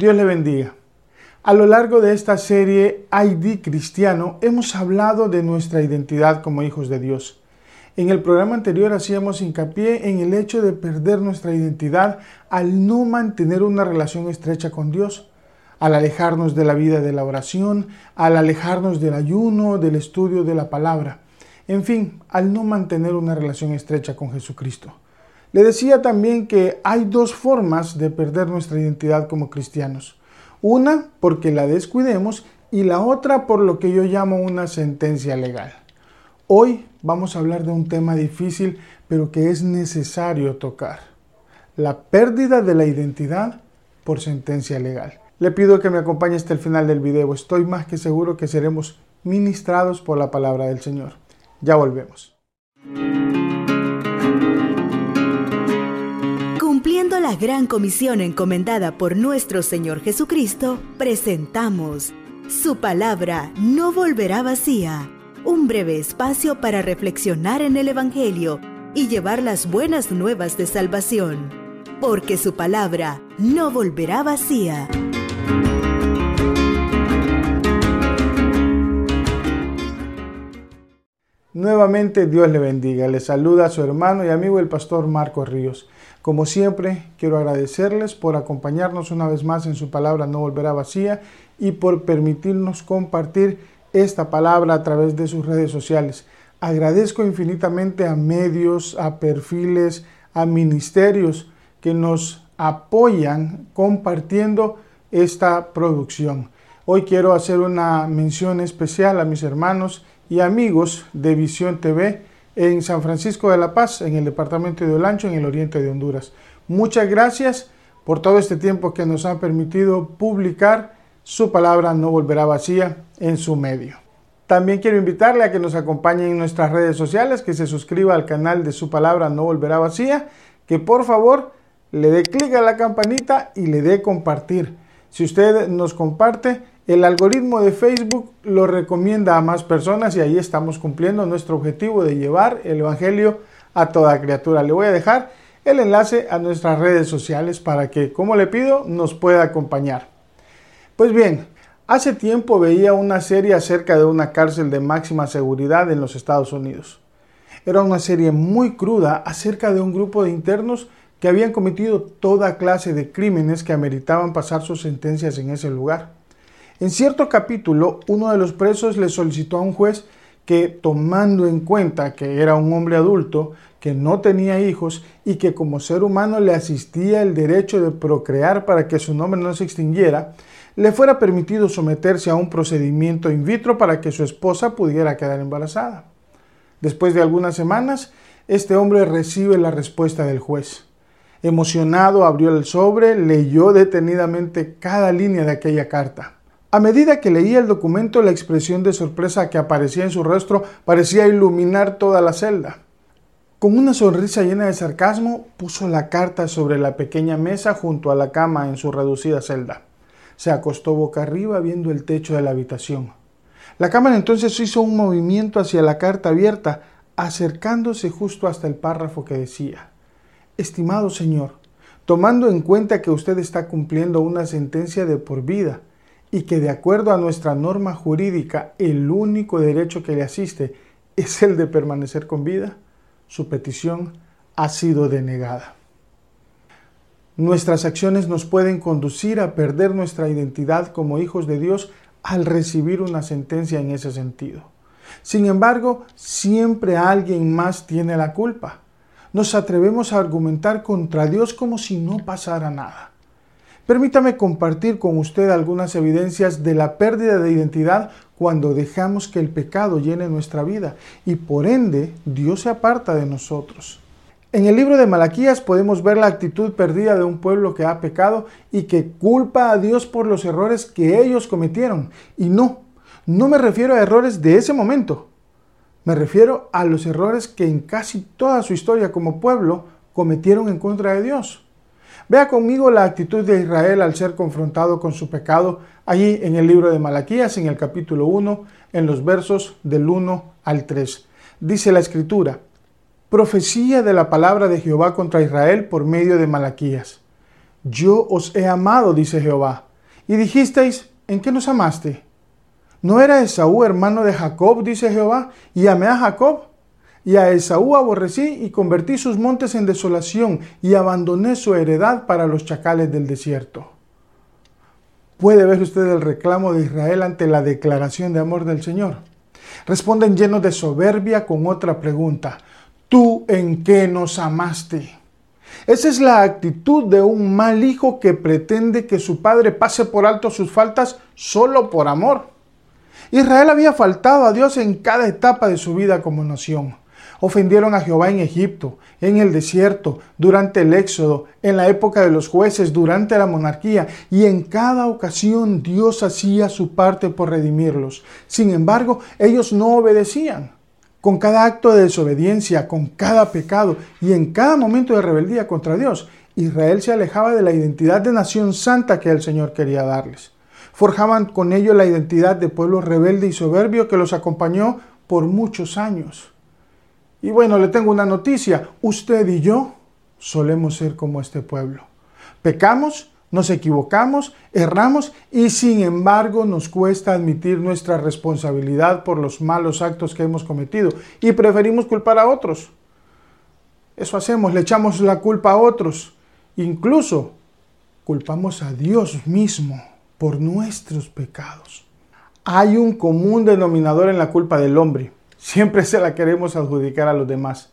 Dios le bendiga. A lo largo de esta serie ID Cristiano hemos hablado de nuestra identidad como hijos de Dios. En el programa anterior hacíamos hincapié en el hecho de perder nuestra identidad al no mantener una relación estrecha con Dios, al alejarnos de la vida de la oración, al alejarnos del ayuno, del estudio de la palabra, en fin, al no mantener una relación estrecha con Jesucristo. Le decía también que hay dos formas de perder nuestra identidad como cristianos. Una porque la descuidemos y la otra por lo que yo llamo una sentencia legal. Hoy vamos a hablar de un tema difícil pero que es necesario tocar. La pérdida de la identidad por sentencia legal. Le pido que me acompañe hasta el final del video. Estoy más que seguro que seremos ministrados por la palabra del Señor. Ya volvemos. La gran comisión encomendada por nuestro Señor Jesucristo, presentamos Su palabra no volverá vacía, un breve espacio para reflexionar en el Evangelio y llevar las buenas nuevas de salvación, porque su palabra no volverá vacía. Nuevamente Dios le bendiga. Le saluda a su hermano y amigo el pastor Marco Ríos. Como siempre, quiero agradecerles por acompañarnos una vez más en su palabra no volverá vacía y por permitirnos compartir esta palabra a través de sus redes sociales. Agradezco infinitamente a medios, a perfiles, a ministerios que nos apoyan compartiendo esta producción. Hoy quiero hacer una mención especial a mis hermanos y amigos de Visión TV en San Francisco de la Paz, en el departamento de Olancho, en el oriente de Honduras. Muchas gracias por todo este tiempo que nos han permitido publicar su palabra no volverá vacía en su medio. También quiero invitarle a que nos acompañe en nuestras redes sociales, que se suscriba al canal de su palabra no volverá vacía, que por favor le dé clic a la campanita y le dé compartir. Si usted nos comparte, el algoritmo de Facebook lo recomienda a más personas y ahí estamos cumpliendo nuestro objetivo de llevar el Evangelio a toda criatura. Le voy a dejar el enlace a nuestras redes sociales para que, como le pido, nos pueda acompañar. Pues bien, hace tiempo veía una serie acerca de una cárcel de máxima seguridad en los Estados Unidos. Era una serie muy cruda acerca de un grupo de internos que habían cometido toda clase de crímenes que ameritaban pasar sus sentencias en ese lugar. En cierto capítulo, uno de los presos le solicitó a un juez que, tomando en cuenta que era un hombre adulto, que no tenía hijos y que como ser humano le asistía el derecho de procrear para que su nombre no se extinguiera, le fuera permitido someterse a un procedimiento in vitro para que su esposa pudiera quedar embarazada. Después de algunas semanas, este hombre recibe la respuesta del juez. Emocionado, abrió el sobre, leyó detenidamente cada línea de aquella carta. A medida que leía el documento, la expresión de sorpresa que aparecía en su rostro parecía iluminar toda la celda. Con una sonrisa llena de sarcasmo, puso la carta sobre la pequeña mesa junto a la cama en su reducida celda. Se acostó boca arriba viendo el techo de la habitación. La cámara entonces hizo un movimiento hacia la carta abierta, acercándose justo hasta el párrafo que decía, Estimado señor, tomando en cuenta que usted está cumpliendo una sentencia de por vida, y que de acuerdo a nuestra norma jurídica el único derecho que le asiste es el de permanecer con vida, su petición ha sido denegada. Nuestras acciones nos pueden conducir a perder nuestra identidad como hijos de Dios al recibir una sentencia en ese sentido. Sin embargo, siempre alguien más tiene la culpa. Nos atrevemos a argumentar contra Dios como si no pasara nada. Permítame compartir con usted algunas evidencias de la pérdida de identidad cuando dejamos que el pecado llene nuestra vida y por ende Dios se aparta de nosotros. En el libro de Malaquías podemos ver la actitud perdida de un pueblo que ha pecado y que culpa a Dios por los errores que ellos cometieron. Y no, no me refiero a errores de ese momento. Me refiero a los errores que en casi toda su historia como pueblo cometieron en contra de Dios. Vea conmigo la actitud de Israel al ser confrontado con su pecado allí en el libro de Malaquías, en el capítulo 1, en los versos del 1 al 3. Dice la escritura, profecía de la palabra de Jehová contra Israel por medio de Malaquías. Yo os he amado, dice Jehová. Y dijisteis, ¿en qué nos amaste? ¿No era Esaú hermano de Jacob, dice Jehová, y amé a Jacob? Y a Esaú aborrecí y convertí sus montes en desolación y abandoné su heredad para los chacales del desierto. ¿Puede ver usted el reclamo de Israel ante la declaración de amor del Señor? Responden llenos de soberbia con otra pregunta. ¿Tú en qué nos amaste? Esa es la actitud de un mal hijo que pretende que su padre pase por alto sus faltas solo por amor. Israel había faltado a Dios en cada etapa de su vida como nación. Ofendieron a Jehová en Egipto, en el desierto, durante el éxodo, en la época de los jueces, durante la monarquía, y en cada ocasión Dios hacía su parte por redimirlos. Sin embargo, ellos no obedecían. Con cada acto de desobediencia, con cada pecado y en cada momento de rebeldía contra Dios, Israel se alejaba de la identidad de nación santa que el Señor quería darles. Forjaban con ello la identidad de pueblo rebelde y soberbio que los acompañó por muchos años. Y bueno, le tengo una noticia. Usted y yo solemos ser como este pueblo. Pecamos, nos equivocamos, erramos y sin embargo nos cuesta admitir nuestra responsabilidad por los malos actos que hemos cometido y preferimos culpar a otros. Eso hacemos, le echamos la culpa a otros. Incluso culpamos a Dios mismo por nuestros pecados. Hay un común denominador en la culpa del hombre Siempre se la queremos adjudicar a los demás.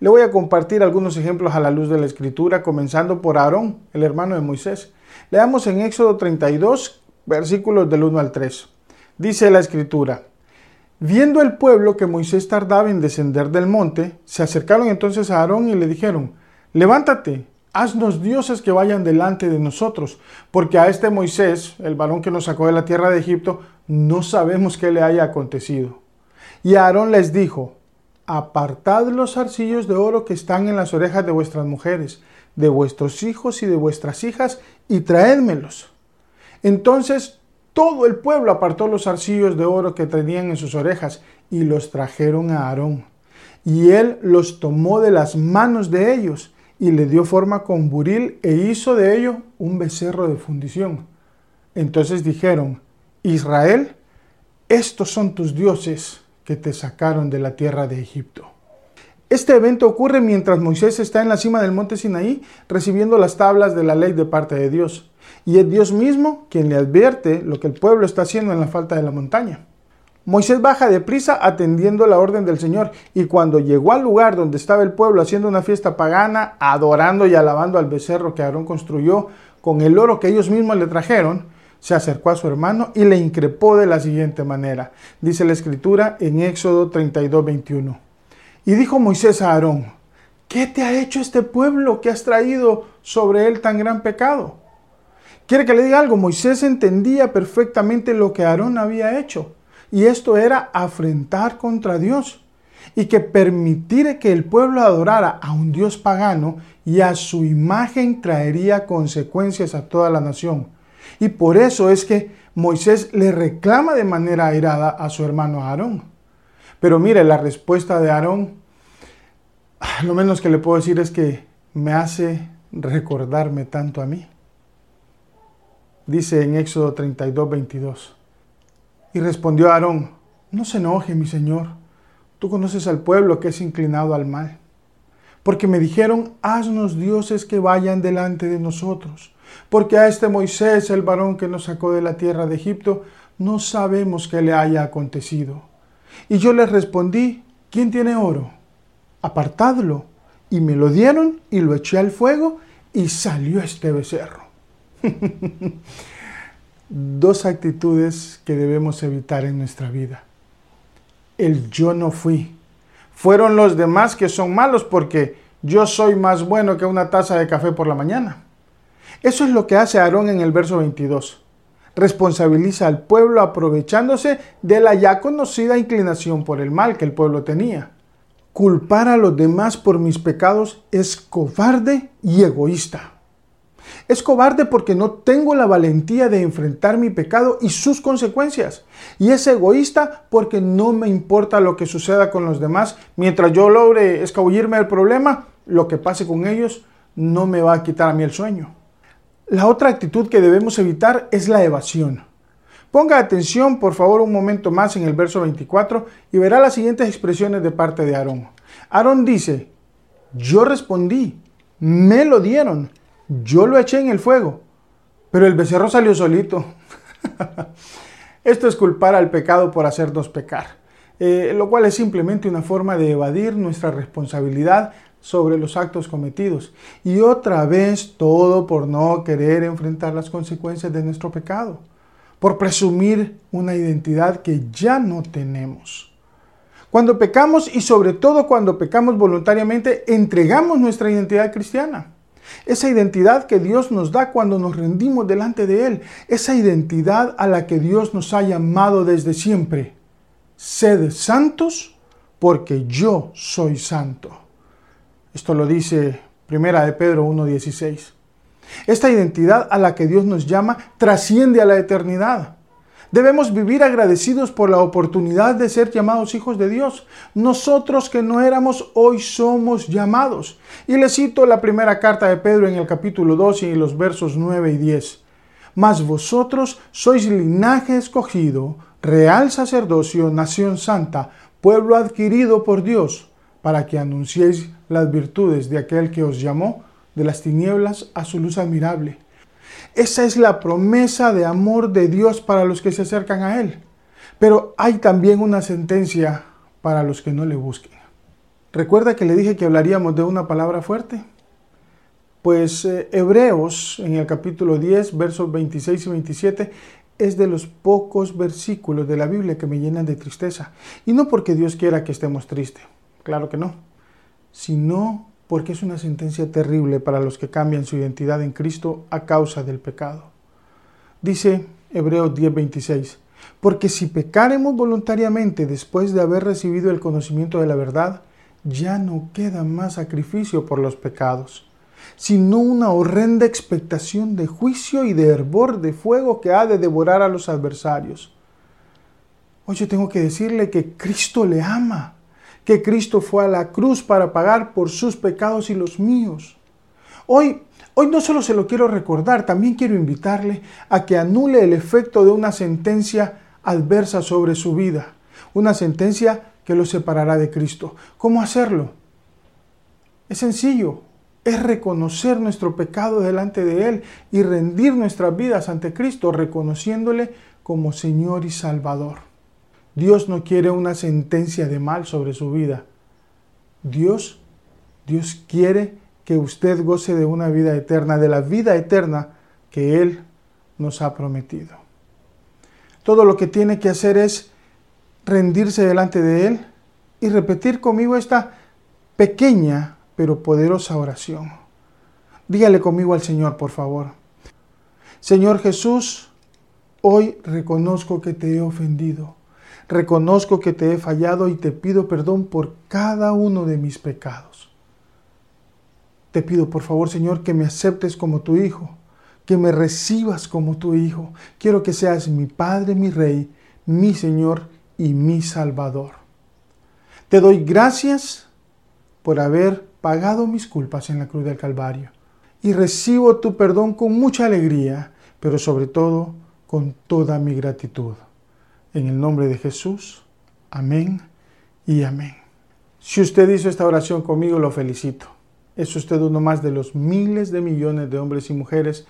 Le voy a compartir algunos ejemplos a la luz de la escritura, comenzando por Aarón, el hermano de Moisés. Leamos en Éxodo 32, versículos del 1 al 3. Dice la escritura, Viendo el pueblo que Moisés tardaba en descender del monte, se acercaron entonces a Aarón y le dijeron, Levántate, haznos dioses que vayan delante de nosotros, porque a este Moisés, el varón que nos sacó de la tierra de Egipto, no sabemos qué le haya acontecido. Y Aarón les dijo, apartad los arcillos de oro que están en las orejas de vuestras mujeres, de vuestros hijos y de vuestras hijas, y traédmelos. Entonces todo el pueblo apartó los arcillos de oro que tenían en sus orejas y los trajeron a Aarón. Y él los tomó de las manos de ellos y le dio forma con buril e hizo de ello un becerro de fundición. Entonces dijeron, Israel, estos son tus dioses que te sacaron de la tierra de Egipto. Este evento ocurre mientras Moisés está en la cima del monte Sinaí recibiendo las tablas de la ley de parte de Dios. Y es Dios mismo quien le advierte lo que el pueblo está haciendo en la falta de la montaña. Moisés baja deprisa atendiendo la orden del Señor y cuando llegó al lugar donde estaba el pueblo haciendo una fiesta pagana, adorando y alabando al becerro que Aarón construyó con el oro que ellos mismos le trajeron, se acercó a su hermano y le increpó de la siguiente manera. Dice la escritura en Éxodo 32, 21. Y dijo Moisés a Aarón, ¿qué te ha hecho este pueblo que has traído sobre él tan gran pecado? Quiere que le diga algo, Moisés entendía perfectamente lo que Aarón había hecho, y esto era afrentar contra Dios, y que permitir que el pueblo adorara a un Dios pagano y a su imagen traería consecuencias a toda la nación. Y por eso es que Moisés le reclama de manera airada a su hermano Aarón. Pero mire, la respuesta de Aarón, lo menos que le puedo decir es que me hace recordarme tanto a mí. Dice en Éxodo 32, 22. Y respondió Aarón, no se enoje, mi señor, tú conoces al pueblo que es inclinado al mal. Porque me dijeron, haznos dioses que vayan delante de nosotros porque a este Moisés, el varón que nos sacó de la tierra de Egipto, no sabemos qué le haya acontecido. Y yo les respondí, ¿quién tiene oro? Apartadlo. Y me lo dieron y lo eché al fuego y salió este becerro. Dos actitudes que debemos evitar en nuestra vida. El yo no fui. Fueron los demás que son malos porque yo soy más bueno que una taza de café por la mañana. Eso es lo que hace Aarón en el verso 22. Responsabiliza al pueblo aprovechándose de la ya conocida inclinación por el mal que el pueblo tenía. Culpar a los demás por mis pecados es cobarde y egoísta. Es cobarde porque no tengo la valentía de enfrentar mi pecado y sus consecuencias. Y es egoísta porque no me importa lo que suceda con los demás. Mientras yo logre escabullirme del problema, lo que pase con ellos no me va a quitar a mí el sueño. La otra actitud que debemos evitar es la evasión. Ponga atención por favor un momento más en el verso 24 y verá las siguientes expresiones de parte de Aarón. Aarón dice, yo respondí, me lo dieron, yo lo eché en el fuego, pero el becerro salió solito. Esto es culpar al pecado por hacernos pecar, eh, lo cual es simplemente una forma de evadir nuestra responsabilidad sobre los actos cometidos. Y otra vez todo por no querer enfrentar las consecuencias de nuestro pecado por presumir una identidad que ya no tenemos. Cuando pecamos y sobre todo cuando pecamos voluntariamente, entregamos nuestra identidad cristiana. Esa identidad que Dios nos da cuando nos rendimos delante de Él. Esa identidad a la que Dios nos ha llamado desde siempre. Sed santos porque yo soy santo. Esto lo dice Primera de Pedro 1.16. Esta identidad a la que Dios nos llama trasciende a la eternidad. Debemos vivir agradecidos por la oportunidad de ser llamados hijos de Dios. Nosotros que no éramos, hoy somos llamados. Y le cito la primera carta de Pedro en el capítulo 2 y los versos 9 y 10. Mas vosotros sois linaje escogido, real sacerdocio, nación santa, pueblo adquirido por Dios, para que anunciéis las virtudes de aquel que os llamó de las tinieblas a su luz admirable. Esa es la promesa de amor de Dios para los que se acercan a Él. Pero hay también una sentencia para los que no le busquen. ¿Recuerda que le dije que hablaríamos de una palabra fuerte? Pues eh, Hebreos en el capítulo 10, versos 26 y 27 es de los pocos versículos de la Biblia que me llenan de tristeza. Y no porque Dios quiera que estemos tristes, claro que no, sino porque es una sentencia terrible para los que cambian su identidad en Cristo a causa del pecado. Dice Hebreos 10:26, porque si pecaremos voluntariamente después de haber recibido el conocimiento de la verdad, ya no queda más sacrificio por los pecados, sino una horrenda expectación de juicio y de hervor de fuego que ha de devorar a los adversarios. Hoy yo tengo que decirle que Cristo le ama que Cristo fue a la cruz para pagar por sus pecados y los míos. Hoy, hoy no solo se lo quiero recordar, también quiero invitarle a que anule el efecto de una sentencia adversa sobre su vida, una sentencia que lo separará de Cristo. ¿Cómo hacerlo? Es sencillo, es reconocer nuestro pecado delante de Él y rendir nuestras vidas ante Cristo, reconociéndole como Señor y Salvador. Dios no quiere una sentencia de mal sobre su vida. Dios, Dios quiere que usted goce de una vida eterna, de la vida eterna que Él nos ha prometido. Todo lo que tiene que hacer es rendirse delante de Él y repetir conmigo esta pequeña pero poderosa oración. Dígale conmigo al Señor, por favor. Señor Jesús, hoy reconozco que te he ofendido Reconozco que te he fallado y te pido perdón por cada uno de mis pecados. Te pido por favor, Señor, que me aceptes como tu Hijo, que me recibas como tu Hijo. Quiero que seas mi Padre, mi Rey, mi Señor y mi Salvador. Te doy gracias por haber pagado mis culpas en la cruz del Calvario y recibo tu perdón con mucha alegría, pero sobre todo con toda mi gratitud. En el nombre de Jesús. Amén y amén. Si usted hizo esta oración conmigo, lo felicito. Es usted uno más de los miles de millones de hombres y mujeres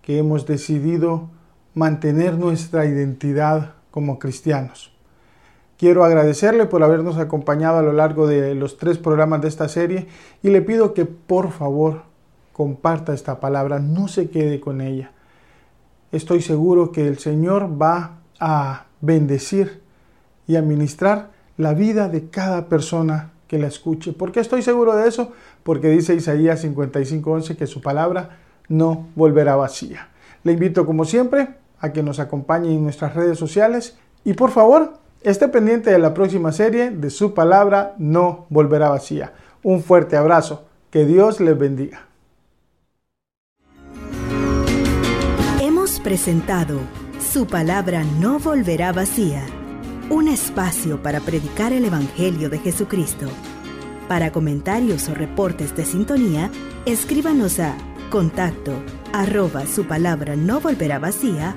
que hemos decidido mantener nuestra identidad como cristianos. Quiero agradecerle por habernos acompañado a lo largo de los tres programas de esta serie y le pido que por favor comparta esta palabra, no se quede con ella. Estoy seguro que el Señor va a bendecir y administrar la vida de cada persona que la escuche. ¿Por qué estoy seguro de eso? Porque dice Isaías 55:11 que su palabra no volverá vacía. Le invito como siempre a que nos acompañe en nuestras redes sociales y por favor esté pendiente de la próxima serie de su palabra no volverá vacía. Un fuerte abrazo. Que Dios les bendiga. Hemos presentado su palabra no volverá vacía. Un espacio para predicar el Evangelio de Jesucristo. Para comentarios o reportes de sintonía, escríbanos a Contacto arroba su palabra no volverá vacía.